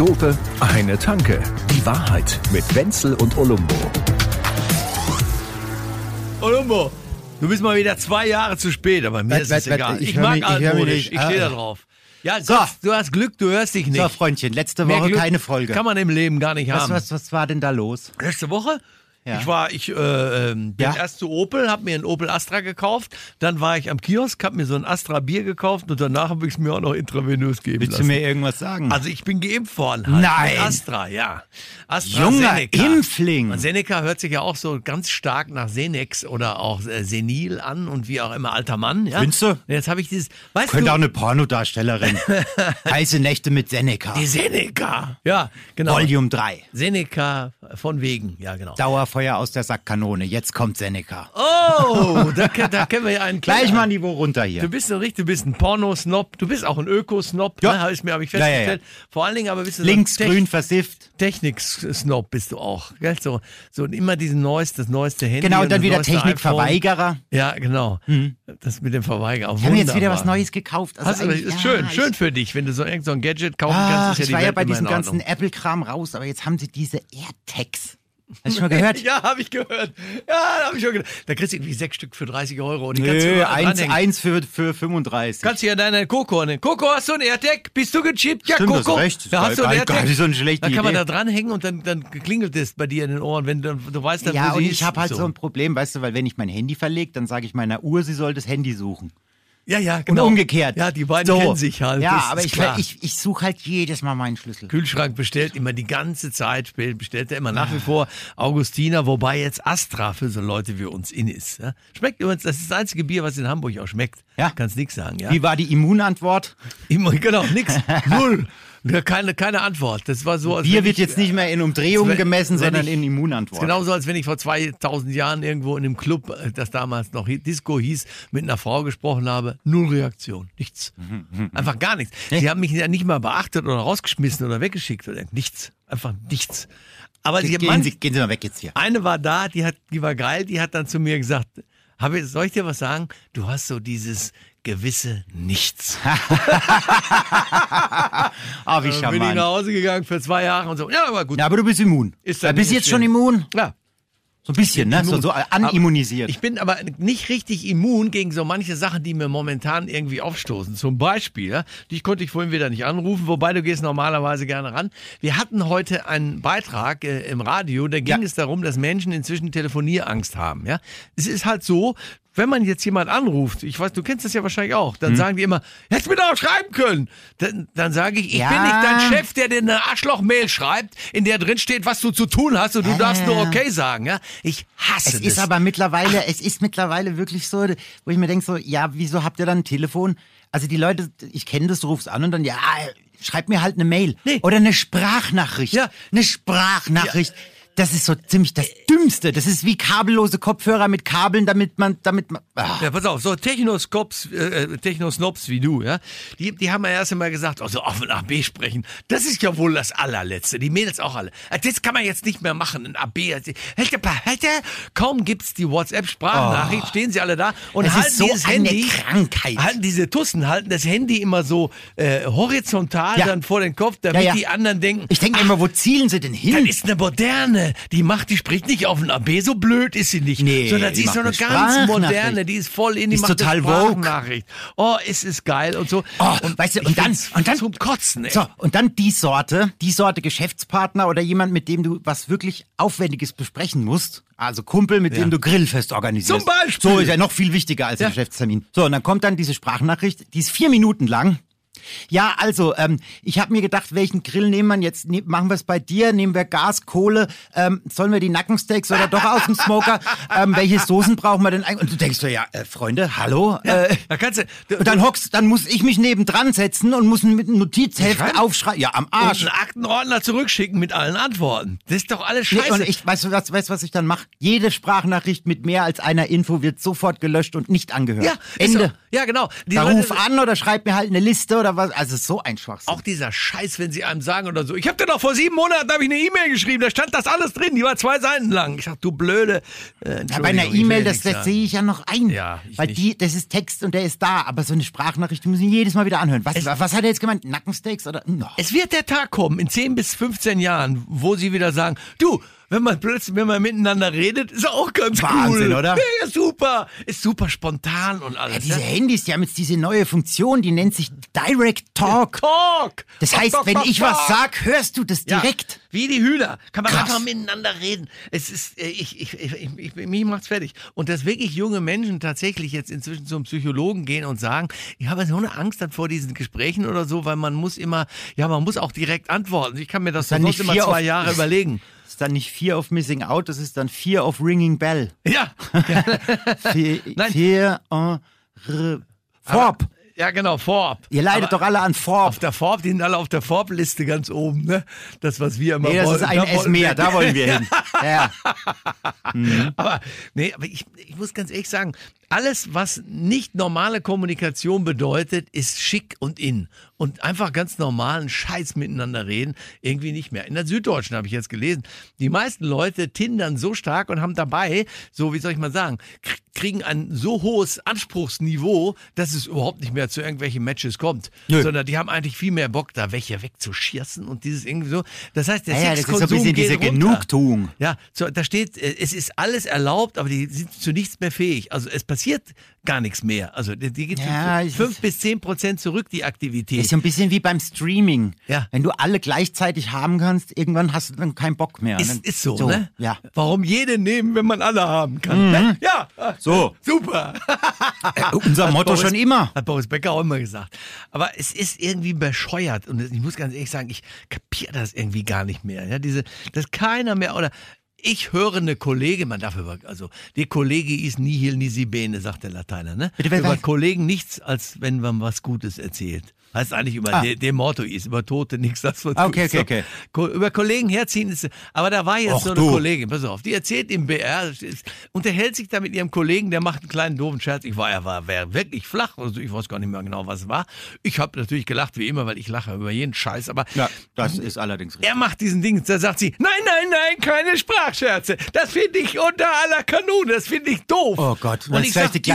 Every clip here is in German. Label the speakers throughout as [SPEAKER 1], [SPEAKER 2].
[SPEAKER 1] Dope, eine Tanke. Die Wahrheit mit Wenzel und Olumbo.
[SPEAKER 2] Olumbo, du bist mal wieder zwei Jahre zu spät, aber mir
[SPEAKER 3] Wart,
[SPEAKER 2] ist es egal.
[SPEAKER 3] ich
[SPEAKER 2] Ich, mag
[SPEAKER 3] ich
[SPEAKER 2] altmodisch,
[SPEAKER 3] nicht.
[SPEAKER 2] ich stehe da
[SPEAKER 3] Ah.
[SPEAKER 2] drauf. Ja,
[SPEAKER 3] So.
[SPEAKER 2] Du hast Glück, du hörst dich nicht.
[SPEAKER 3] So, Freundchen, letzte Woche keine Folge.
[SPEAKER 2] Kann man im Leben gar nicht
[SPEAKER 3] was,
[SPEAKER 2] haben.
[SPEAKER 3] was, was war denn da los?
[SPEAKER 2] Letzte Woche?
[SPEAKER 3] Ja.
[SPEAKER 2] Ich war, ich äh, ähm, bin
[SPEAKER 3] Ja.
[SPEAKER 2] erst zu Opel, habe mir ein Opel Astra gekauft, dann war ich am Kiosk, habe mir so ein Astra Bier gekauft und danach habe ich es mir auch noch intravenös geben
[SPEAKER 3] Willst du
[SPEAKER 2] lassen.
[SPEAKER 3] mir irgendwas sagen?
[SPEAKER 2] Also ich bin geimpft worden. Halt
[SPEAKER 3] Nein.
[SPEAKER 2] Astra, ja. Astra
[SPEAKER 3] Junger Impfling.
[SPEAKER 2] Seneca hört sich ja auch so ganz stark nach Senex oder auch äh, Senil an und wie auch immer alter Mann. Ja?
[SPEAKER 3] Findest du?
[SPEAKER 2] Jetzt habe ich dieses, weißt
[SPEAKER 3] Könnte
[SPEAKER 2] du,
[SPEAKER 3] auch eine Pornodarstellerin. Heiße Nächte mit Seneca.
[SPEAKER 2] die Seneca. Ja, genau.
[SPEAKER 3] Volume 3.
[SPEAKER 2] Seneca von wegen, ja genau.
[SPEAKER 3] Dauerfeuer aus der Sackkanone. Jetzt kommt Seneca.
[SPEAKER 2] Oh, da, da kennen wir ja einen
[SPEAKER 3] Gleich mal ein Niveau runter hier.
[SPEAKER 2] Du bist ein richtig, du bist ein Pornosnob, du bist auch ein Ökosnob,
[SPEAKER 3] Ja.
[SPEAKER 2] ne, habe ich mir hab ich
[SPEAKER 3] Ja, ja, ja.
[SPEAKER 2] festgestellt. Vor allen Dingen aber bist du
[SPEAKER 3] Links,
[SPEAKER 2] so
[SPEAKER 3] grün, versifft.
[SPEAKER 2] Technik-Snob bist du auch. Gell? So, so immer diesen neues, das neueste Handy.
[SPEAKER 3] Genau, und dann
[SPEAKER 2] das
[SPEAKER 3] wieder
[SPEAKER 2] neueste
[SPEAKER 3] Technikverweigerer.
[SPEAKER 2] Ja, genau. Das mit dem Verweigerer.
[SPEAKER 3] Ich habe jetzt wieder was. Neues gekauft. Also eigentlich-
[SPEAKER 2] ist schön,
[SPEAKER 3] ich-
[SPEAKER 2] schön für dich, wenn du so irgend so ein Gadget kaufen
[SPEAKER 3] Ah,
[SPEAKER 2] kannst. Ist
[SPEAKER 3] ich
[SPEAKER 2] ja
[SPEAKER 3] war
[SPEAKER 2] die
[SPEAKER 3] ja bei diesem ganzen Apple-Kram raus, aber jetzt haben sie diese AirTags. Hast du schon mal gehört?
[SPEAKER 2] Ja, habe ich gehört. Ja, habe ich schon gehört. Da kriegst du irgendwie sechs Stück für 30 Euro. Und die kannst du
[SPEAKER 3] Nö, eins, eins für, für 35.
[SPEAKER 2] Kannst du ja deine Coco nehmen. Coco, hast du ein AirTag? Bist du gechippt? Ja,
[SPEAKER 3] Stimmt,
[SPEAKER 2] Coco.
[SPEAKER 3] hast recht.
[SPEAKER 2] Da hast du ein AirTag.
[SPEAKER 3] gar nicht so eine schlechte
[SPEAKER 2] Dann kann man
[SPEAKER 3] Idee.
[SPEAKER 2] da dranhängen und dann, dann klingelt es bei dir in den Ohren, wenn du, du weißt dann,
[SPEAKER 3] ja, und ich habe halt so. ein Problem, weißt du, weil wenn ich mein Handy verlege, dann sage ich meiner Uhr, sie soll das Handy suchen.
[SPEAKER 2] Ja, ja, genau.
[SPEAKER 3] Und umgekehrt.
[SPEAKER 2] Ja, die beiden
[SPEAKER 3] so.
[SPEAKER 2] kennen sich halt.
[SPEAKER 3] Ja, aber ich,
[SPEAKER 2] klar.
[SPEAKER 3] ich, ich suche halt jedes Mal meinen Schlüssel.
[SPEAKER 2] Kühlschrank bestellt immer die ganze Zeit, bestellt er immer nach wie vor Augustiner, wobei jetzt Astra für so Leute wie uns in ist. Schmeckt übrigens, das ist das einzige Bier, was in Hamburg auch schmeckt.
[SPEAKER 3] Ja.
[SPEAKER 2] Kannst nix sagen, ja.
[SPEAKER 3] Wie war die Immunantwort?
[SPEAKER 2] Genau, nix. Null. Keine, keine Antwort. Das war so, als
[SPEAKER 3] Bier wird
[SPEAKER 2] ich,
[SPEAKER 3] jetzt nicht mehr in Umdrehungen gemessen, sondern
[SPEAKER 2] ich-
[SPEAKER 3] in
[SPEAKER 2] ist
[SPEAKER 3] Immunantwort.
[SPEAKER 2] genauso, als wenn ich vor 2000 Jahren irgendwo in einem Club, äh, das damals noch Disco hieß, mit einer Frau gesprochen habe. Null Reaktion. Nichts. Einfach gar nichts. Sie haben mich ja nicht mal beachtet oder rausgeschmissen oder weggeschickt oder nichts. Einfach nichts. Aber sie,
[SPEAKER 3] Gehen Sie, gehen Sie mal weg jetzt hier.
[SPEAKER 2] eine war da, die hat, die war geil, die hat dann zu mir gesagt, habe, soll ich dir was sagen? Du hast so dieses gewisse Nichts.
[SPEAKER 3] Ah, wie
[SPEAKER 2] Dann bin ich nach
[SPEAKER 3] charmant.
[SPEAKER 2] Hause gegangen für zwei Jahre und so. Ja, aber gut.
[SPEAKER 3] Ja, aber du bist immun.
[SPEAKER 2] Ist dann
[SPEAKER 3] bist jetzt schon immun?
[SPEAKER 2] Ja,
[SPEAKER 3] So ein bisschen, ne? So,
[SPEAKER 2] immun.
[SPEAKER 3] so animmunisiert.
[SPEAKER 2] Ich bin aber nicht richtig immun gegen so manche Sachen, die mir momentan irgendwie aufstoßen. Zum Beispiel, ja, dich konnte ich vorhin wieder nicht anrufen, wobei du gehst normalerweise gerne ran. Wir hatten heute einen Beitrag äh, im Radio, da ging
[SPEAKER 3] Ja.
[SPEAKER 2] es darum, dass Menschen inzwischen Telefonierangst haben. Ja, es ist halt so. Wenn man jetzt jemand anruft, ich weiß, du kennst das ja wahrscheinlich auch,
[SPEAKER 3] Hm.
[SPEAKER 2] dann sagen die immer, hättest mir doch schreiben können. Dann, dann sage ich, ich
[SPEAKER 3] Ja.
[SPEAKER 2] bin nicht dein Chef, der dir eine Arschloch-Mail schreibt, in der drin steht, was du zu tun hast und du darfst nur okay sagen. Ja? Ich hasse
[SPEAKER 3] Es
[SPEAKER 2] das.
[SPEAKER 3] ist aber mittlerweile, es ist mittlerweile wirklich so, wo ich mir denke so, ja, wieso habt ihr dann ein Telefon? Also die Leute, ich kenne das, du rufst an und dann, ja, schreib mir halt eine Mail.
[SPEAKER 2] Nee.
[SPEAKER 3] Oder eine Sprachnachricht.
[SPEAKER 2] Ja.
[SPEAKER 3] Eine Sprachnachricht. Das ist so ziemlich das Dümmste. Das ist wie kabellose Kopfhörer mit Kabeln, damit man, damit man. Ah.
[SPEAKER 2] Ja, pass auf, so äh, äh, Technosnobs wie du, ja, die, die haben ja erst einmal gesagt, also auf ein AB sprechen, das ist ja wohl das allerletzte. Die Mädels auch alle. Äh, Das kann man jetzt nicht mehr machen, ein AB. Also, Hätte, hätte, kaum gibt's die WhatsApp-Sprachnachricht, stehen sie alle da und
[SPEAKER 3] Oh. Es ist
[SPEAKER 2] halten
[SPEAKER 3] so
[SPEAKER 2] dieses
[SPEAKER 3] eine
[SPEAKER 2] Handy,
[SPEAKER 3] Krankheit.
[SPEAKER 2] halten diese Tussen, halten das Handy immer so äh, horizontal
[SPEAKER 3] Ja.
[SPEAKER 2] dann vor den Kopf, damit
[SPEAKER 3] Ja, ja.
[SPEAKER 2] die anderen denken,
[SPEAKER 3] Ich denke immer, wo zielen sie denn
[SPEAKER 2] das
[SPEAKER 3] hin?
[SPEAKER 2] ist eine moderne. Die macht, die spricht nicht auf ein AB, so blöd ist sie nicht.
[SPEAKER 3] Nee,
[SPEAKER 2] sondern sie ist so eine ganz moderne, die ist voll in, die,
[SPEAKER 3] Die ist total woke.
[SPEAKER 2] Sprachnachricht. Oh, es ist geil und so.
[SPEAKER 3] Oh,
[SPEAKER 2] und
[SPEAKER 3] weißt du, und dann, und dann
[SPEAKER 2] zum Kotzen, ey.
[SPEAKER 3] So, und dann die Sorte, die Sorte Geschäftspartner oder jemand, mit dem du was wirklich Aufwendiges besprechen musst. Also Kumpel, mit
[SPEAKER 2] Ja.
[SPEAKER 3] dem du Grillfest organisierst.
[SPEAKER 2] Zum Beispiel.
[SPEAKER 3] So ist ja noch viel wichtiger als
[SPEAKER 2] Ja.
[SPEAKER 3] ein Geschäftstermin. So, und dann kommt dann diese Sprachnachricht, die ist vier Minuten lang. Ja, also, ähm, ich habe mir gedacht, welchen Grill nehmen wir jetzt? Ne, machen wir es bei dir? Nehmen wir Gas, Kohle? Ähm, sollen wir die Nackensteaks oder doch aus dem Smoker? ähm, welche Soßen brauchen wir denn eigentlich? Und du denkst so, ja, äh, Freunde, hallo? Äh,
[SPEAKER 2] da kannst du,
[SPEAKER 3] und dann hockst, dann muss ich mich nebendran setzen und muss mit einem Notizheft
[SPEAKER 2] Schreiben?
[SPEAKER 3] aufschreiben. Ja, am
[SPEAKER 2] und
[SPEAKER 3] Arsch.
[SPEAKER 2] einen Aktenordner zurückschicken mit allen Antworten. Das ist doch alles
[SPEAKER 3] Nee,
[SPEAKER 2] scheiße.
[SPEAKER 3] und ich, weißt du, was, weißt, du, was ich dann mache? Jede Sprachnachricht mit mehr als einer Info wird sofort gelöscht und nicht angehört.
[SPEAKER 2] ja,
[SPEAKER 3] Ende.
[SPEAKER 2] So. Ja, genau. Die
[SPEAKER 3] Da
[SPEAKER 2] Leute-
[SPEAKER 3] ruf an oder schreib mir halt eine Liste oder oder was? Also so ein Schwachsinn.
[SPEAKER 2] Auch dieser Scheiß, wenn sie einem sagen oder so. Ich habe dir doch vor sieben Monaten hab ich eine E-Mail geschrieben, da stand das alles drin, die war zwei Seiten lang. Ich sag, du blöde. Äh,
[SPEAKER 3] Ja, bei einer E-Mail, das, das sehe ich ja noch ein.
[SPEAKER 2] Ja,
[SPEAKER 3] Weil
[SPEAKER 2] nicht.
[SPEAKER 3] die, das ist Text und der ist da. Aber so eine Sprachnachricht, die muss ich jedes Mal wieder anhören. Was, was hat er jetzt gemeint? Nackensteaks oder? No.
[SPEAKER 2] Es wird der Tag kommen, in 10 bis 15 Jahren, wo sie wieder sagen, du, wenn man plötzlich, wenn man miteinander redet, ist auch ganz
[SPEAKER 3] Wahnsinn,
[SPEAKER 2] cool.
[SPEAKER 3] oder?
[SPEAKER 2] Ja, super. Ist super spontan und alles.
[SPEAKER 3] Ja, diese
[SPEAKER 2] ja?
[SPEAKER 3] Handys, die haben jetzt diese neue Funktion, die nennt sich Direct Talk.
[SPEAKER 2] Talk.
[SPEAKER 3] Das heißt,
[SPEAKER 2] talk,
[SPEAKER 3] wenn
[SPEAKER 2] talk,
[SPEAKER 3] ich was
[SPEAKER 2] talk.
[SPEAKER 3] sag, hörst du das
[SPEAKER 2] Ja,
[SPEAKER 3] direkt.
[SPEAKER 2] wie die Hühner. Kann man
[SPEAKER 3] Krass.
[SPEAKER 2] einfach miteinander reden. Es ist, äh, ich, ich, ich, ich, ich, mich macht's fertig. Und dass wirklich junge Menschen tatsächlich jetzt inzwischen zum Psychologen gehen und sagen, ich habe so eine Angst dann vor diesen Gesprächen oder so, weil man muss immer, ja, man muss auch direkt antworten. Ich kann mir das
[SPEAKER 3] dann
[SPEAKER 2] sonst
[SPEAKER 3] nicht
[SPEAKER 2] immer zwei Jahre überlegen.
[SPEAKER 3] Das ist dann nicht Fear of Missing Out, das ist dann Fear of Ringing Bell.
[SPEAKER 2] Ja.
[SPEAKER 3] Fear,
[SPEAKER 2] Nein.
[SPEAKER 3] Fear re- Forb.
[SPEAKER 2] Ja, genau, Vorab.
[SPEAKER 3] Ihr leidet
[SPEAKER 2] Aber
[SPEAKER 3] doch alle an Forb.
[SPEAKER 2] Auf der Vorab, die sind alle auf der Vorab-Liste ganz oben, ne? Das, was wir immer
[SPEAKER 3] Nee, das
[SPEAKER 2] wollten.
[SPEAKER 3] ist ein
[SPEAKER 2] Da
[SPEAKER 3] S
[SPEAKER 2] wollen
[SPEAKER 3] mehr, da wollen wir hin. Ja.
[SPEAKER 2] Aber, nee, aber ich, ich muss ganz ehrlich sagen, alles, was nicht normale Kommunikation bedeutet, ist schick und in. Und einfach ganz normalen Scheiß miteinander reden, irgendwie nicht mehr. In der Süddeutschen habe ich jetzt gelesen, die meisten Leute tindern so stark und haben dabei, so wie soll ich mal sagen, kriegen ein so hohes Anspruchsniveau, dass es überhaupt nicht mehr zu irgendwelchen Matches kommt.
[SPEAKER 3] Nö.
[SPEAKER 2] Sondern die haben eigentlich viel mehr Bock, da welche wegzuschießen und dieses irgendwie so. Das heißt, der
[SPEAKER 3] Ja, ja, das ist so ein
[SPEAKER 2] Sexkonsum
[SPEAKER 3] bisschen diese
[SPEAKER 2] runter.
[SPEAKER 3] Genugtuung.
[SPEAKER 2] Ja, so, da steht, äh, es ist alles erlaubt, aber die sind zu nichts mehr fähig. Also es passiert gar nichts mehr. Also die, die geht
[SPEAKER 3] Ja,
[SPEAKER 2] fünf bis zehn Prozent zurück, die Aktivität.
[SPEAKER 3] Ist so ein bisschen wie beim Streaming.
[SPEAKER 2] Ja.
[SPEAKER 3] Wenn du alle gleichzeitig haben kannst, irgendwann hast du dann keinen Bock mehr.
[SPEAKER 2] Ist,
[SPEAKER 3] Dann-
[SPEAKER 2] ist so, ne?
[SPEAKER 3] Ja.
[SPEAKER 2] Warum jede nehmen, wenn man alle haben kann? Ne? Ja,
[SPEAKER 3] So.
[SPEAKER 2] super.
[SPEAKER 3] Unser
[SPEAKER 2] Hat
[SPEAKER 3] Motto
[SPEAKER 2] Boris-
[SPEAKER 3] schon immer.
[SPEAKER 2] Hat Boris Becker auch immer gesagt. Aber es ist irgendwie bescheuert. Und ich muss ganz ehrlich sagen, ich kapiere das irgendwie gar nicht mehr. Ja, diese, dass keiner mehr oder ich höre eine Kollegin, man darf über, also die Kollege ist nihil nisi bene, sagt der Lateiner, ne?
[SPEAKER 3] Bitte,
[SPEAKER 2] über
[SPEAKER 3] wer-
[SPEAKER 2] Kollegen nichts, als wenn man was Gutes erzählt. Heißt eigentlich über
[SPEAKER 3] Ah.
[SPEAKER 2] de, dem Motto ist, über Tote nichts, das was
[SPEAKER 3] Ah, okay, okay, okay.
[SPEAKER 2] Ko über Kollegen herziehen ist, aber da war jetzt
[SPEAKER 3] Och,
[SPEAKER 2] so eine
[SPEAKER 3] du.
[SPEAKER 2] Kollegin, pass auf, die erzählt im BR, unterhält sich da mit ihrem Kollegen, der macht einen kleinen doofen Scherz. Ich war, er war, war wirklich flach, also ich weiß gar nicht mehr genau, was es war. Ich habe natürlich gelacht, wie immer, weil ich lache über jeden Scheiß, aber
[SPEAKER 3] Ja, das ist allerdings richtig.
[SPEAKER 2] er macht diesen Ding, da sagt sie, nein, nein, nein, keine Sprachscherze. Das finde ich unter aller Kanone, das finde ich doof.
[SPEAKER 3] Oh Gott,
[SPEAKER 2] Und ich sag,
[SPEAKER 3] die,
[SPEAKER 2] die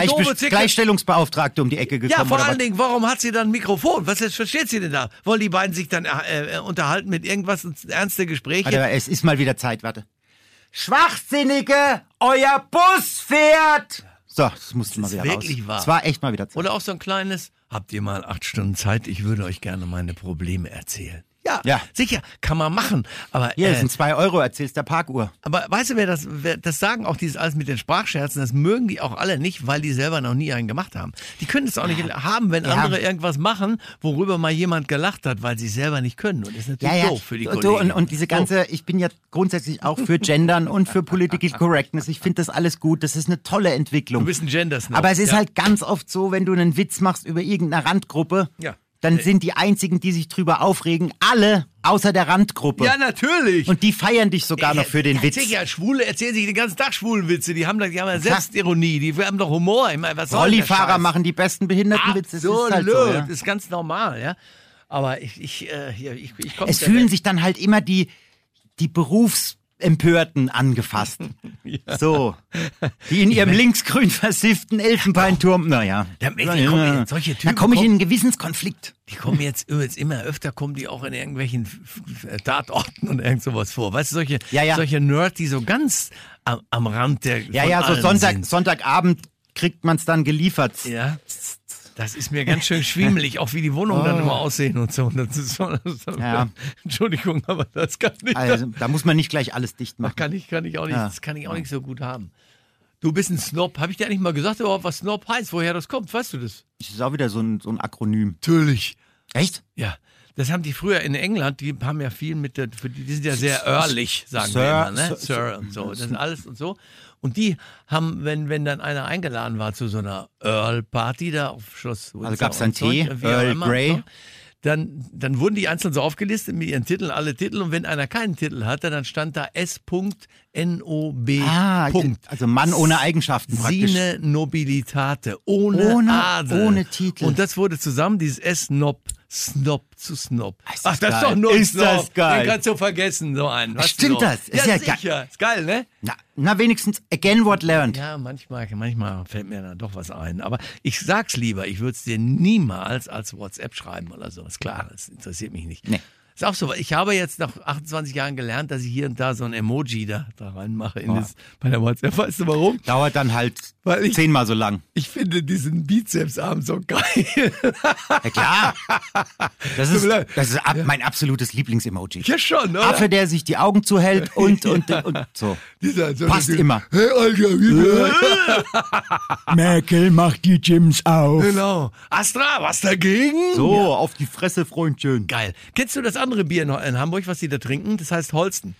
[SPEAKER 3] Gleichstellungsbeauftragte um die Ecke gekommen.
[SPEAKER 2] ja, vor allen? Dingen, warum hat sie dann ein Mikrofon? Was jetzt versteht sie denn da? Wollen die beiden sich dann äh, äh, unterhalten mit irgendwas, ernste Gespräche?
[SPEAKER 3] Warte, es ist mal wieder Zeit, warte. Schwachsinnige, euer Bus fährt! So, das musste mal
[SPEAKER 2] ist
[SPEAKER 3] wieder
[SPEAKER 2] wirklich
[SPEAKER 3] raus.
[SPEAKER 2] wahr.
[SPEAKER 3] Es war echt mal wieder Zeit.
[SPEAKER 2] Oder auch so ein kleines, habt ihr mal acht Stunden Zeit? Ich würde euch gerne meine Probleme erzählen. Ja,
[SPEAKER 3] Ja.
[SPEAKER 2] sicher, kann man machen. Aber,
[SPEAKER 3] Hier, das
[SPEAKER 2] äh,
[SPEAKER 3] sind zwei Euro, erzählst der Parkuhr.
[SPEAKER 2] aber weißt du, wer das, wer, das sagen auch dieses alles mit den Sprachscherzen, das mögen die auch alle nicht, weil die selber noch nie einen gemacht haben. Die können es auch nicht haben, wenn
[SPEAKER 3] Ja.
[SPEAKER 2] andere irgendwas machen, worüber mal jemand gelacht hat, weil sie selber nicht können. Und das ist natürlich
[SPEAKER 3] Ja, ja.
[SPEAKER 2] doof für die Kollegen.
[SPEAKER 3] und, und diese ganze, ich bin ja grundsätzlich auch für Gendern und für Political Correctness. Ich finde das alles gut. Das ist eine tolle Entwicklung.
[SPEAKER 2] Du bist ein Gender-Snob.
[SPEAKER 3] Aber es ist
[SPEAKER 2] Ja.
[SPEAKER 3] halt ganz oft so, wenn du einen Witz machst über irgendeine Randgruppe,
[SPEAKER 2] Ja.
[SPEAKER 3] Dann sind die einzigen, die sich drüber aufregen, alle außer der Randgruppe.
[SPEAKER 2] Ja, natürlich.
[SPEAKER 3] Und die feiern dich sogar noch für den Witz.
[SPEAKER 2] Ja, Schwule erzählen sich den ganzen Tag Schwulenwitze. Die haben, die haben ja Selbstironie, die haben doch Humor. Ich meine, was soll
[SPEAKER 3] Rollifahrer machen die besten Behindertenwitze. Das ist halt so, ja.
[SPEAKER 2] Das ist ganz normal, ja. Aber ich, ich, äh, ich, ich komme
[SPEAKER 3] Es fühlen sich dann halt immer die, die Berufsempörten angefasst. So. Die in ihrem linksgrün versifften Elfenbeinturm, naja.
[SPEAKER 2] Ja, die kommen- solche
[SPEAKER 3] Da
[SPEAKER 2] Typen
[SPEAKER 3] komme ich in einen Gewissenskonflikt.
[SPEAKER 2] Die kommen jetzt übrigens immer öfter, kommen die auch in irgendwelchen F- Tatorten und irgend sowas vor. Weißt du, solche,
[SPEAKER 3] Ja, ja.
[SPEAKER 2] solche Nerds, die so ganz am, am Rand der.
[SPEAKER 3] Ja, ja, so Sonntag,
[SPEAKER 2] Sind.
[SPEAKER 3] Sonntagabend kriegt man es dann geliefert.
[SPEAKER 2] Ja. Das ist mir ganz schön schwimmelig, auch wie die Wohnungen dann immer aussehen und so. Das ist das ist,
[SPEAKER 3] Oh. Ja.
[SPEAKER 2] Entschuldigung, aber das kann ich,
[SPEAKER 3] Also, da muss man nicht gleich alles dicht
[SPEAKER 2] das
[SPEAKER 3] machen.
[SPEAKER 2] kann ich, kann ich auch nicht,
[SPEAKER 3] Ja.
[SPEAKER 2] das kann ich auch nicht so gut haben. Du bist ein Snob. Habe ich dir eigentlich mal gesagt, überhaupt, was Snob heißt, woher das kommt? Weißt du das?
[SPEAKER 3] Das ist auch wieder so ein, so ein Akronym.
[SPEAKER 2] Natürlich.
[SPEAKER 3] Echt?
[SPEAKER 2] Ja, das haben die früher in England, die haben ja viel mit der, die sind ja sehr earlich, sagen
[SPEAKER 3] Sir,
[SPEAKER 2] wir immer, ne?
[SPEAKER 3] Sir,
[SPEAKER 2] Sir, und so, das ist alles und so. Und die haben, wenn, wenn dann einer eingeladen war zu so einer Earl-Party da auf Schloss Windsor
[SPEAKER 3] Also gab's dann
[SPEAKER 2] und Zeug,
[SPEAKER 3] Tee,
[SPEAKER 2] auch
[SPEAKER 3] Earl
[SPEAKER 2] immer,
[SPEAKER 3] Grey?
[SPEAKER 2] so, Dann, dann wurden die einzeln so aufgelistet mit ihren Titeln, alle Titel. Und wenn einer keinen Titel hatte, dann stand da S.NOB.
[SPEAKER 3] Ah,
[SPEAKER 2] Punkt.
[SPEAKER 3] also Mann ohne Eigenschaften praktisch.
[SPEAKER 2] Sine Nobilitate, ohne,
[SPEAKER 3] Ohne-
[SPEAKER 2] Adel.
[SPEAKER 3] ohne Titel.
[SPEAKER 2] Und das wurde zusammen, dieses S-Nob, Snob zu Snob.
[SPEAKER 3] Ist
[SPEAKER 2] Ach,
[SPEAKER 3] das
[SPEAKER 2] das ist
[SPEAKER 3] geil.
[SPEAKER 2] doch nur
[SPEAKER 3] Ist
[SPEAKER 2] Snob.
[SPEAKER 3] das geil.
[SPEAKER 2] Den kannst du vergessen, so einen. Weißt
[SPEAKER 3] Stimmt das? Ist
[SPEAKER 2] ja,
[SPEAKER 3] ja geil.
[SPEAKER 2] sicher. Ist geil, ne?
[SPEAKER 3] Na, na, wenigstens again what learned.
[SPEAKER 2] Ja, manchmal, manchmal fällt mir da doch was ein. Aber ich sag's lieber, ich würde es dir niemals als WhatsApp schreiben oder so. Ist klar, das interessiert mich nicht.
[SPEAKER 3] Nee.
[SPEAKER 2] Ist auch so. Ich habe jetzt nach 28 Jahren gelernt, dass ich hier und da so ein Emoji da, da reinmache in das, bei der WhatsApp. Weißt du warum?
[SPEAKER 3] Dauert dann halt
[SPEAKER 2] ich-
[SPEAKER 3] zehnmal so lang.
[SPEAKER 2] Ich finde diesen Bizepsarm so geil.
[SPEAKER 3] Ja klar. Das ist, das ist ab, mein absolutes Lieblingsemoji.
[SPEAKER 2] ja schon, oder?
[SPEAKER 3] Affe, der sich die Augen zuhält und, und, und so.
[SPEAKER 2] Dieser, so
[SPEAKER 3] Passt immer.
[SPEAKER 2] Hey, Alter, wie
[SPEAKER 3] Merkel macht die Gyms auf.
[SPEAKER 2] Genau. Astra, was dagegen?
[SPEAKER 3] So, auf die Fresse, Freundchen.
[SPEAKER 2] Geil. Kennst du das andere Bier in in Hamburg, was die da trinken? Das heißt Holsten.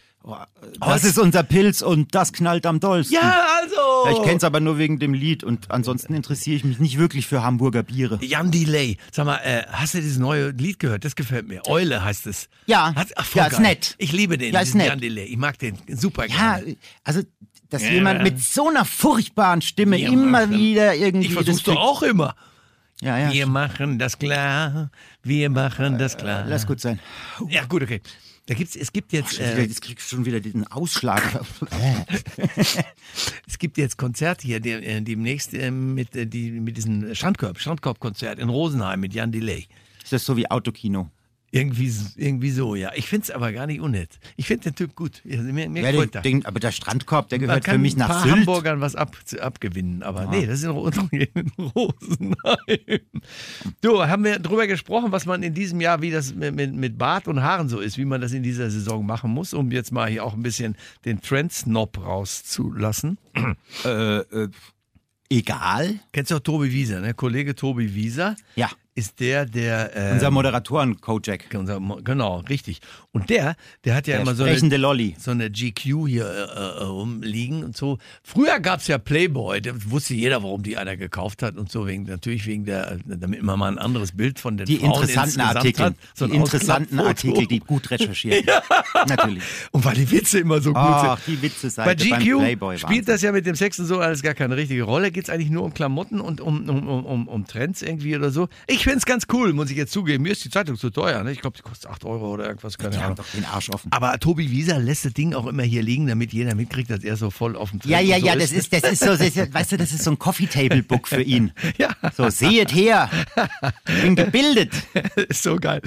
[SPEAKER 3] Das ist unser Pilz und das knallt am dollsten.
[SPEAKER 2] Ja, also.
[SPEAKER 3] Ja, ich kenn's aber nur wegen dem Lied und ansonsten interessiere ich mich nicht wirklich für Hamburger Biere.
[SPEAKER 2] Jan Delay. Sag mal, äh, hast du dieses neue Lied gehört? Das gefällt mir. Eule heißt es.
[SPEAKER 3] Ja.
[SPEAKER 2] Hat, ach,
[SPEAKER 3] Ja, ist
[SPEAKER 2] geil.
[SPEAKER 3] nett.
[SPEAKER 2] Ich liebe den.
[SPEAKER 3] Ja, ist
[SPEAKER 2] diesen
[SPEAKER 3] nett.
[SPEAKER 2] Jan Delay. Ich mag den super
[SPEAKER 3] Ja,
[SPEAKER 2] gerne.
[SPEAKER 3] also, dass jemand mit so einer furchtbaren Stimme immer wieder irgendwie
[SPEAKER 2] Ich
[SPEAKER 3] das
[SPEAKER 2] versuch's doch auch immer.
[SPEAKER 3] Ja, ja.
[SPEAKER 2] Wir machen das klar. Wir machen das klar.
[SPEAKER 3] Lass gut sein.
[SPEAKER 2] Ja, gut, okay. Da gibt's, es gibt jetzt, äh,
[SPEAKER 3] Jetzt kriegst du schon wieder diesen Ausschlag.
[SPEAKER 2] es gibt jetzt Konzerte hier dem, äh, demnächst äh, mit, äh, die, mit diesem Strandkorb, Strandkorb-Konzert in Rosenheim mit Jan Delay.
[SPEAKER 3] Ist das so wie Autokino?
[SPEAKER 2] Irgendwie, irgendwie so, ja. Ich find's aber gar nicht unnett. Ich find den Typ gut. Ja, Mir, mir
[SPEAKER 3] Ja, den, den, aber der Strandkorb, der
[SPEAKER 2] Man
[SPEAKER 3] gehört
[SPEAKER 2] kann
[SPEAKER 3] für mich nach Sylt.
[SPEAKER 2] Hamburgern was ab, abgewinnen, aber nee, das in Rosenheim. Du, haben wir drüber gesprochen, was man in diesem Jahr, wie das mit, mit, mit Bart und Haaren so ist, wie man das in dieser Saison machen muss, um jetzt mal hier auch ein bisschen den Trendsnob rauszulassen.
[SPEAKER 3] Äh, äh, egal.
[SPEAKER 2] Kennst du auch Tobi Wieser, ne? Kollege Tobi Wieser
[SPEAKER 3] Ja.
[SPEAKER 2] Ist der, der äh,
[SPEAKER 3] Unser Moderatoren Kojak.
[SPEAKER 2] unser, genau, richtig. Und der, der hat ja
[SPEAKER 3] Der
[SPEAKER 2] immer so eine,
[SPEAKER 3] Lolli.
[SPEAKER 2] so eine GQ hier äh, äh, rumliegen und so. Früher gab's ja Playboy, da wusste jeder, warum die einer gekauft hat und so, wegen, natürlich wegen der, damit man mal ein anderes Bild von den
[SPEAKER 3] Die
[SPEAKER 2] Frauen
[SPEAKER 3] interessanten Artikel.
[SPEAKER 2] Hat, so
[SPEAKER 3] die interessanten. Artikel, die gut recherchiert. Natürlich.
[SPEAKER 2] Und weil die Witze immer so gut
[SPEAKER 3] Ach,
[SPEAKER 2] sind.
[SPEAKER 3] die Witze
[SPEAKER 2] Bei GQ
[SPEAKER 3] Playboy
[SPEAKER 2] spielt das ja mit dem Sex und so alles gar keine richtige Rolle. Geht's eigentlich nur um Klamotten und um, um, um, um, um Trends irgendwie oder so. Ich find's ganz cool, muss ich jetzt zugeben. Mir ist die Zeitung zu teuer. Ne? Ich glaube, die kostet 8 Euro oder irgendwas. Keine
[SPEAKER 3] Die
[SPEAKER 2] Ahnung.
[SPEAKER 3] doch den Arsch offen.
[SPEAKER 2] Aber Tobi Wieser lässt das Ding auch immer hier liegen, damit jeder mitkriegt, dass er so voll auf dem Trend
[SPEAKER 3] Ja, ja,
[SPEAKER 2] und so
[SPEAKER 3] ja, das ist, das ist so, das ist, weißt du, das ist so ein Coffee Table Book für ihn.
[SPEAKER 2] Ja.
[SPEAKER 3] So, sehet her. Bin gebildet.
[SPEAKER 2] ist so geil.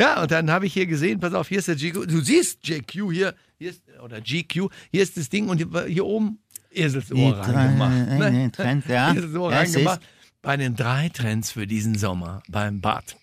[SPEAKER 2] Ja, und dann habe ich hier gesehen, pass auf, hier ist der GQ. Du siehst JQ hier, hier ist, oder GQ, hier ist das Ding und hier, hier oben Eselsohr reingemacht. Ne?
[SPEAKER 3] Trends, ja.
[SPEAKER 2] Eselsohr
[SPEAKER 3] Ja,
[SPEAKER 2] reingemacht. Bei den drei Trends für diesen Sommer beim Bad.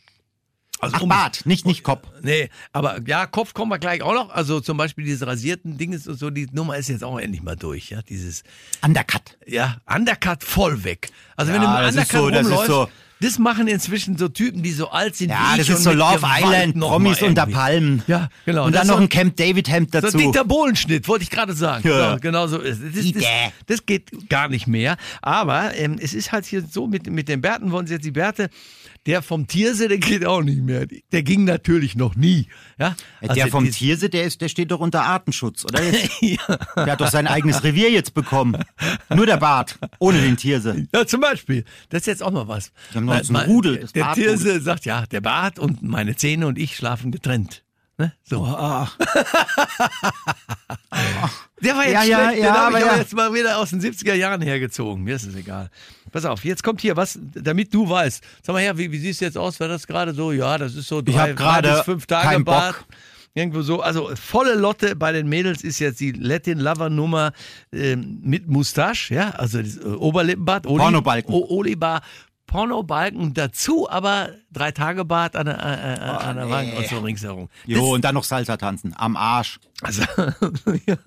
[SPEAKER 2] Also
[SPEAKER 3] Ach,
[SPEAKER 2] um-
[SPEAKER 3] Bart, nicht, nicht Kopf.
[SPEAKER 2] Nee, aber ja, Kopf kommen wir gleich auch noch. Also zum Beispiel diese rasierten Dinge und so, die Nummer ist jetzt auch endlich mal durch, ja. Dieses,
[SPEAKER 3] Undercut.
[SPEAKER 2] ja, Undercut voll weg. Also wenn
[SPEAKER 3] Ja,
[SPEAKER 2] du mit
[SPEAKER 3] das
[SPEAKER 2] Undercut
[SPEAKER 3] so- das ist
[SPEAKER 2] rumläufst,
[SPEAKER 3] so-
[SPEAKER 2] das machen inzwischen so Typen, die so alt sind
[SPEAKER 3] Ja,
[SPEAKER 2] wie
[SPEAKER 3] das ist so Love
[SPEAKER 2] Gewalt
[SPEAKER 3] Island, Promis unter. Palmen.
[SPEAKER 2] Ja, genau.
[SPEAKER 3] Und
[SPEAKER 2] Das
[SPEAKER 3] dann noch
[SPEAKER 2] so-
[SPEAKER 3] ein Camp David Hemd
[SPEAKER 2] So
[SPEAKER 3] dazu.
[SPEAKER 2] ein Dieter Bohlen-Schnitt, wollte ich gerade sagen.
[SPEAKER 3] Ja.
[SPEAKER 2] Ja, genau so ist es. Das, das, das geht gar nicht mehr. Aber ähm, es ist halt hier so, mit, mit den Bärten wollen sie jetzt die Bärte. Der vom Tierse, der geht auch nicht mehr. Der ging natürlich noch nie. Ja?
[SPEAKER 3] der
[SPEAKER 2] Also
[SPEAKER 3] vom
[SPEAKER 2] die-
[SPEAKER 3] Tierse, der, ist, der steht doch unter Artenschutz, oder?
[SPEAKER 2] Ja.
[SPEAKER 3] der hat doch sein eigenes Revier jetzt bekommen. Nur der Bart, ohne den Tierse.
[SPEAKER 2] Ja, zum Beispiel. Das ist jetzt auch mal was.
[SPEAKER 3] Wir haben noch so ein Rudel,
[SPEAKER 2] Der
[SPEAKER 3] Bartrudel.
[SPEAKER 2] Tierse sagt, ja, der Bart und meine Zähne und ich schlafen getrennt. Ne? So.
[SPEAKER 3] Ach,
[SPEAKER 2] Der war jetzt
[SPEAKER 3] Ja, ja,
[SPEAKER 2] schlecht, den
[SPEAKER 3] ja,
[SPEAKER 2] habe ich
[SPEAKER 3] aber ja.
[SPEAKER 2] jetzt mal wieder aus den 70er Jahren hergezogen. Mir ist es egal. Pass auf, jetzt kommt hier was, damit du weißt. Sag mal her, wie, wie siehst du jetzt aus? War das gerade so? Ja, das ist so drei,
[SPEAKER 3] hab
[SPEAKER 2] drei
[SPEAKER 3] gerade
[SPEAKER 2] bis fünf Tage
[SPEAKER 3] Bock.
[SPEAKER 2] Bad. Irgendwo so, also volle Lotte bei den Mädels ist jetzt die Latin Lover Nummer ähm, mit Mustache, ja, also das, äh, Oberlippenbart, Oli,
[SPEAKER 3] Pornobalken.
[SPEAKER 2] O- Olibar, Pornobalken dazu, aber drei Tage Bart an der, äh, äh, an der Wange und so ringsherum.
[SPEAKER 3] jo, und dann noch Salsa tanzen. Am Arsch.
[SPEAKER 2] Also, ja.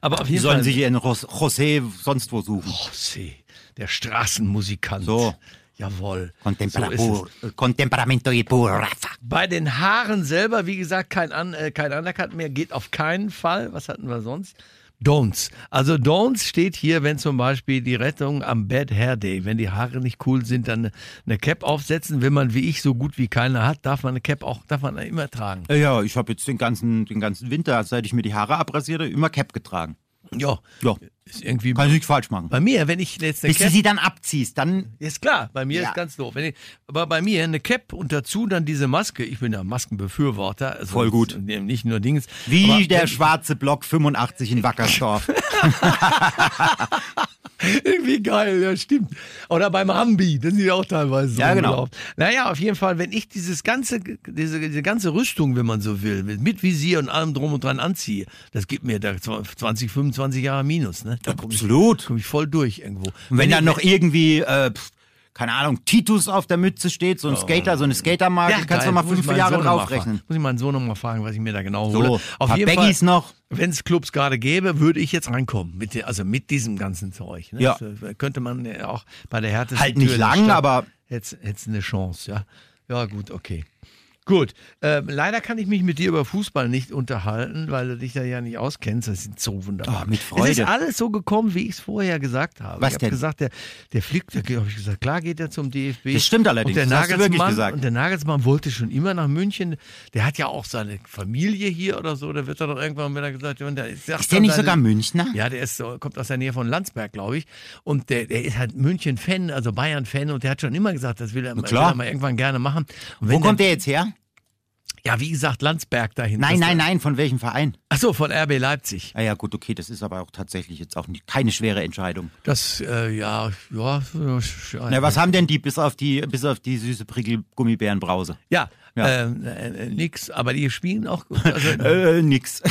[SPEAKER 2] aber auf jeden
[SPEAKER 3] sollen
[SPEAKER 2] Fall.
[SPEAKER 3] sich in Ros José sonst wo suchen.
[SPEAKER 2] José, der Straßenmusikant.
[SPEAKER 3] So.
[SPEAKER 2] Jawohl.
[SPEAKER 3] Contempera
[SPEAKER 2] So
[SPEAKER 3] pur, Contemperamento y pura.
[SPEAKER 2] Bei den Haaren selber, wie gesagt, kein, An äh, kein Undercut mehr, geht auf keinen Fall. Was hatten wir sonst? Don'ts. Also Don'ts steht hier, wenn zum Beispiel die Rettung am Bad Hair Day, wenn die Haare nicht cool sind, dann eine, Cap aufsetzen. Wenn man wie ich so gut wie keine hat, darf man eine Cap auch, darf man immer tragen.
[SPEAKER 3] Äh, Ja, ich habe jetzt den ganzen, den ganzen Winter, seit ich mir die Haare abrasiere, immer Cap getragen.
[SPEAKER 2] Ja.
[SPEAKER 3] Ja.
[SPEAKER 2] Irgendwie
[SPEAKER 3] Kann ich nicht falsch machen.
[SPEAKER 2] bei mir, wenn ich jetzt eine
[SPEAKER 3] Bis du
[SPEAKER 2] Cap,
[SPEAKER 3] sie dann abziehst, dann
[SPEAKER 2] ist klar, bei mir
[SPEAKER 3] Ja.
[SPEAKER 2] ist ganz doof. Ich, aber bei mir eine Cap und dazu dann diese Maske. Ich bin ja Maskenbefürworter. Also
[SPEAKER 3] Voll gut.
[SPEAKER 2] Nicht nur Dings.
[SPEAKER 3] wie
[SPEAKER 2] aber
[SPEAKER 3] der schwarze Block 85 in Wackersdorf.
[SPEAKER 2] Irgendwie geil, ja, stimmt. Oder beim Hambi, das sind die auch teilweise so
[SPEAKER 3] Ja, genau.
[SPEAKER 2] Naja, auf jeden Fall, wenn ich dieses ganze, diese, diese ganze Rüstung, wenn man so will, mit, mit Visier und allem drum und dran anziehe, das gibt mir da 20, 25 Jahre Minus, ne? Da komm ich,
[SPEAKER 3] Absolut.
[SPEAKER 2] komm ich voll durch irgendwo.
[SPEAKER 3] Und wenn
[SPEAKER 2] ich-
[SPEAKER 3] dann noch irgendwie, äh, pf, keine Ahnung, Titus auf der Mütze steht, so ein Skater, so eine Skatermarke, kannst
[SPEAKER 2] Oh. geil,
[SPEAKER 3] du mal fünf Jahre
[SPEAKER 2] Sohn
[SPEAKER 3] draufrechnen.
[SPEAKER 2] Muss ich meinen Sohn noch mal fragen, was ich mir da genau
[SPEAKER 3] So,
[SPEAKER 2] hole. Auf
[SPEAKER 3] paar
[SPEAKER 2] jeden
[SPEAKER 3] Baggies
[SPEAKER 2] Fall,
[SPEAKER 3] noch.
[SPEAKER 2] Wenn es Clubs gerade gäbe, würde ich jetzt reinkommen. Mit also mit diesem ganzen Zeug. Ne?
[SPEAKER 3] Ja.
[SPEAKER 2] Das, äh, könnte man ja auch bei der härtesten
[SPEAKER 3] Halt nicht lang,
[SPEAKER 2] Stadt-
[SPEAKER 3] aber-
[SPEAKER 2] Hätt's, hätt's eine Chance, ja. Ja, gut, okay. Gut, ähm, leider kann ich mich mit dir über Fußball nicht unterhalten, weil du dich da ja nicht auskennst. Das ist so wunderbar.
[SPEAKER 3] Oh, mit
[SPEAKER 2] Es ist
[SPEAKER 3] Freude.
[SPEAKER 2] alles so gekommen, wie ich es vorher gesagt habe.
[SPEAKER 3] Was
[SPEAKER 2] ich habe gesagt, der, der fliegt, da habe ich gesagt, klar geht er zum DFB.
[SPEAKER 3] Das stimmt allerdings,
[SPEAKER 2] Und der
[SPEAKER 3] das
[SPEAKER 2] Nagelsmann,
[SPEAKER 3] gesagt.
[SPEAKER 2] Und der Nagelsmann wollte schon immer nach München. Der hat ja auch seine Familie hier oder so. Da wird er doch irgendwann wieder gesagt, der ist,
[SPEAKER 3] Ist der nicht sogar Münchner?
[SPEAKER 2] ja, der ist kommt aus der Nähe von Landsberg, glaube ich. Und der, der ist halt München-Fan, also Bayern-Fan. Und der hat schon immer gesagt, das will er, will er mal irgendwann gerne machen.
[SPEAKER 3] Wo kommt
[SPEAKER 2] der
[SPEAKER 3] jetzt her?
[SPEAKER 2] Ja, wie gesagt, Landsberg dahin.
[SPEAKER 3] Nein, nein, nein, von welchem Verein?
[SPEAKER 2] Achso, von RB Leipzig.
[SPEAKER 3] Ah ja, gut, okay, das ist aber auch tatsächlich jetzt auch nicht, keine schwere Entscheidung.
[SPEAKER 2] Das, äh, ja, ja.
[SPEAKER 3] Na, was haben denn die bis auf die, bis auf die süße Prickel-Gummibärenbrause?
[SPEAKER 2] Ja,
[SPEAKER 3] Ja.
[SPEAKER 2] Ähm, äh, nix, aber die spielen auch. Also,
[SPEAKER 3] Äh, nix.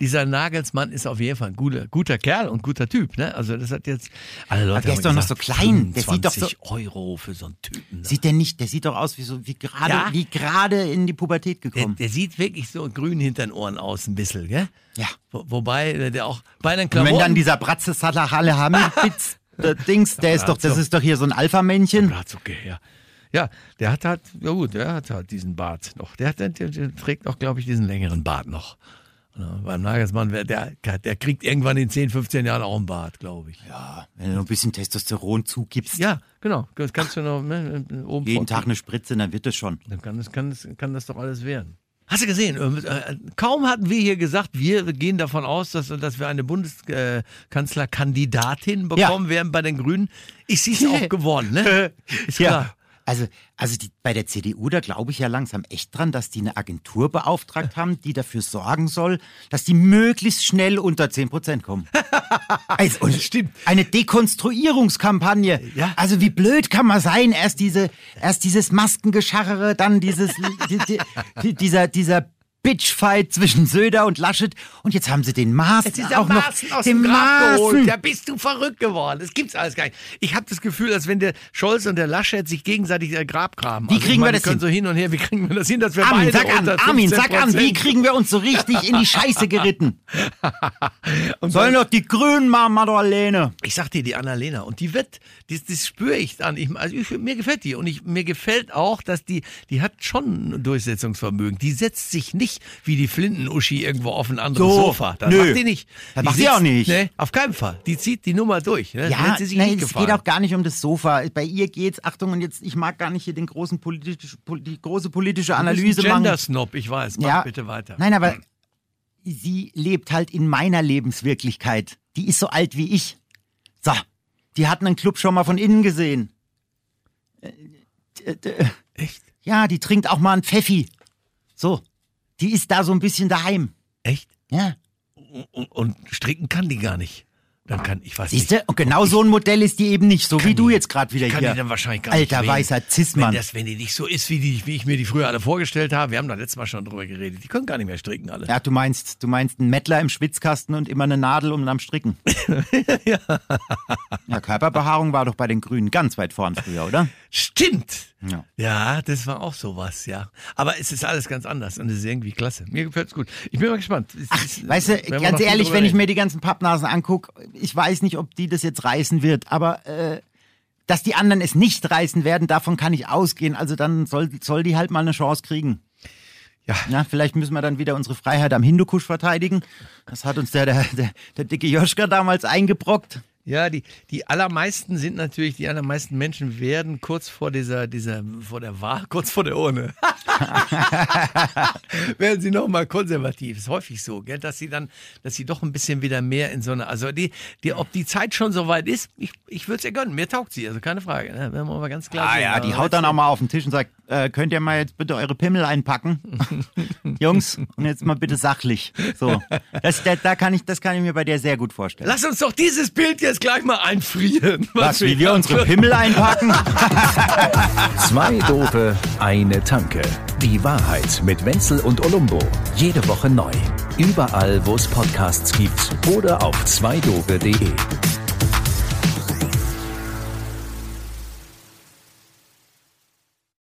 [SPEAKER 2] Dieser Nagelsmann ist auf jeden Fall ein guter, guter Kerl und guter Typ. Ne? Also das hat jetzt alle Leute.
[SPEAKER 3] der
[SPEAKER 2] haben
[SPEAKER 3] ist doch noch
[SPEAKER 2] gesagt,
[SPEAKER 3] so klein. Der sieht doch so-
[SPEAKER 2] 25 Euro für so einen Typen. Ne?
[SPEAKER 3] Sieht der nicht, der sieht doch aus wie so, wie gerade,
[SPEAKER 2] Ja.
[SPEAKER 3] wie gerade in die Pubertät
[SPEAKER 2] Der,
[SPEAKER 3] gekommen.
[SPEAKER 2] der sieht wirklich so grün hinter den Ohren aus, ein bisschen, gell?
[SPEAKER 3] Ja.
[SPEAKER 2] Wo, wobei äh, der auch bei den
[SPEAKER 3] Und
[SPEAKER 2] Klamotten.
[SPEAKER 3] wenn dann dieser Bratze Salahalle Hamid-Bits, der Dings, der ist doch, das ist doch hier so ein Alpha-Männchen.
[SPEAKER 2] Okay, ja. Ja, der hat halt, ja gut, der hat halt diesen Bart noch. Der, hat, der, der, der trägt auch, glaube ich, diesen längeren Bart noch. Ja, beim Nagelsmann, der, der kriegt irgendwann in 10, 15 Jahren auch einen Bart, glaube ich.
[SPEAKER 3] Ja, wenn du noch ein bisschen Testosteron zugibst,
[SPEAKER 2] Ja, genau. Das kannst du noch ne, oben
[SPEAKER 3] jeden Tag eine Spritze, dann wird das schon.
[SPEAKER 2] Dann kann das, kann, das, kann das doch alles werden. Hast du gesehen, äh, kaum hatten wir hier gesagt, wir gehen davon aus, dass, dass wir eine Bundeskanzlerkandidatin bekommen werden bei den Grünen. Ist sie es auch geworden, ne? Ist klar.
[SPEAKER 3] Also, also die, bei der CDU, da glaube ich ja langsam echt dran, dass die eine Agentur beauftragt haben, die dafür sorgen soll, dass die möglichst schnell unter 10 Prozent kommen. Also,
[SPEAKER 2] Stimmt.
[SPEAKER 3] Eine Dekonstruierungskampagne.
[SPEAKER 2] Ja.
[SPEAKER 3] Also wie blöd kann man sein? Erst diese, erst dieses Maskengescharre, dann dieses, die, die, die, dieser, dieser Bitchfight zwischen Söder und Laschet. Und jetzt haben sie den Maaßen
[SPEAKER 2] Jetzt ist der
[SPEAKER 3] auch noch.
[SPEAKER 2] Maaßen aus
[SPEAKER 3] den
[SPEAKER 2] dem Grab geholt. Da bist du verrückt geworden. Das gibt's alles gar nicht. Ich habe das Gefühl, als wenn der Scholz und der Laschet sich gegenseitig der Grab graben.
[SPEAKER 3] Wie
[SPEAKER 2] Also
[SPEAKER 3] kriegen wir
[SPEAKER 2] meine,
[SPEAKER 3] das
[SPEAKER 2] die können
[SPEAKER 3] hin?
[SPEAKER 2] so hin und her. Wie kriegen wir das hin, dass wir
[SPEAKER 3] Armin,
[SPEAKER 2] beide
[SPEAKER 3] sag an, Armin, sag an, wie
[SPEAKER 2] 15%?
[SPEAKER 3] kriegen wir uns so richtig in die Scheiße geritten?
[SPEAKER 2] Und
[SPEAKER 3] Sollen doch die Grünen machen, Madalene.
[SPEAKER 2] Ich sag dir, die Annalena, und die wird, das, das spüre ich dann. Ich, also ich, mir gefällt die. Und ich, mir gefällt auch, dass die, die hat schon ein Durchsetzungsvermögen. Die setzt sich nicht wie die Flinten-Uschi irgendwo auf ein anderes
[SPEAKER 3] So,
[SPEAKER 2] Sofa. Das
[SPEAKER 3] nö.
[SPEAKER 2] macht die nicht.
[SPEAKER 3] Das
[SPEAKER 2] die
[SPEAKER 3] macht sie auch nicht.
[SPEAKER 2] Nee, auf keinen Fall. Die zieht die Nummer durch. Ne?
[SPEAKER 3] Ja,
[SPEAKER 2] sie sich
[SPEAKER 3] nein,
[SPEAKER 2] nicht
[SPEAKER 3] es geht auch gar nicht um das Sofa. Bei ihr geht's, Achtung, und jetzt, ich mag gar nicht hier den großen politisch, pol- die große politische Analyse machen.
[SPEAKER 2] Gender-Snob, ich weiß. Mach
[SPEAKER 3] Ja.
[SPEAKER 2] bitte weiter.
[SPEAKER 3] Nein, aber sie lebt halt in meiner Lebenswirklichkeit. Die ist so alt wie ich. So, die hatten einen Club schon mal von innen gesehen. Äh, äh,
[SPEAKER 2] Echt?
[SPEAKER 3] Ja, die trinkt auch mal einen Pfeffi. So, die ist da so ein bisschen daheim.
[SPEAKER 2] Echt?
[SPEAKER 3] Ja.
[SPEAKER 2] Und, und stricken kann die gar nicht. Dann kann, ich weiß
[SPEAKER 3] Siehst
[SPEAKER 2] nicht.
[SPEAKER 3] du? Und genau so ein Modell ist die eben nicht, so wie du jetzt gerade wieder
[SPEAKER 2] kann
[SPEAKER 3] hier.
[SPEAKER 2] die dann wahrscheinlich gar
[SPEAKER 3] Alter
[SPEAKER 2] nicht
[SPEAKER 3] weißer
[SPEAKER 2] Wenn,
[SPEAKER 3] Zismann.
[SPEAKER 2] das, wenn die nicht so ist, wie, die, wie ich mir die früher alle vorgestellt habe. Wir haben da letztes Mal schon drüber geredet. Die können gar nicht mehr stricken alle.
[SPEAKER 3] Ja, du meinst, du meinst einen Mettler im Schwitzkasten und immer eine Nadel um am Stricken. ja. ja, Körperbehaarung war doch bei den Grünen ganz weit vorn früher, oder?
[SPEAKER 2] Stimmt.
[SPEAKER 3] Ja.
[SPEAKER 2] Ja, das war auch sowas, ja. Aber es ist alles ganz anders und es ist irgendwie klasse. Mir gefällt's gut. Ich bin mal gespannt. Es ist-
[SPEAKER 3] Weißt du, ganz ehrlich, wenn ich mir die ganzen Pappnasen angucke, ich weiß nicht, ob die das jetzt reißen wird, aber äh, dass die anderen es nicht reißen werden, davon kann ich ausgehen. Also dann soll, soll die halt mal eine Chance kriegen.
[SPEAKER 2] Ja.
[SPEAKER 3] Na, vielleicht müssen wir dann wieder unsere Freiheit am Hindukusch verteidigen. Das hat uns der, der, der, der dicke Joschka damals eingebrockt.
[SPEAKER 2] Ja, die, die allermeisten sind natürlich, die allermeisten Menschen werden kurz vor dieser, dieser, vor der Wahl, kurz vor der Urne, werden sie nochmal konservativ. Ist häufig so, gell? dass sie dann, dass sie doch ein bisschen wieder mehr in so eine, also die, die, ob die Zeit schon so weit ist, ich, ich würde es ihr gönnen. Mir taugt sie, also keine Frage. Ne? Wenn wir mal ganz klar
[SPEAKER 3] Ah
[SPEAKER 2] sehen.
[SPEAKER 3] ja, die haut dann auch mal auf den Tisch und sagt, äh, könnt ihr mal jetzt bitte eure Pimmel einpacken? Jungs, und jetzt mal bitte sachlich. So. Das, da, da kann ich, das kann ich mir bei dir sehr gut vorstellen.
[SPEAKER 2] Lass uns doch dieses Bild jetzt gleich mal einfrieren.
[SPEAKER 3] Was, wie wir unsere Pimmel einpacken?
[SPEAKER 1] Zwei Dope, eine Tanke. Die Wahrheit mit Wenzel und Olumbo. Jede Woche neu. Überall, wo es Podcasts gibt oder auf zweidope.de.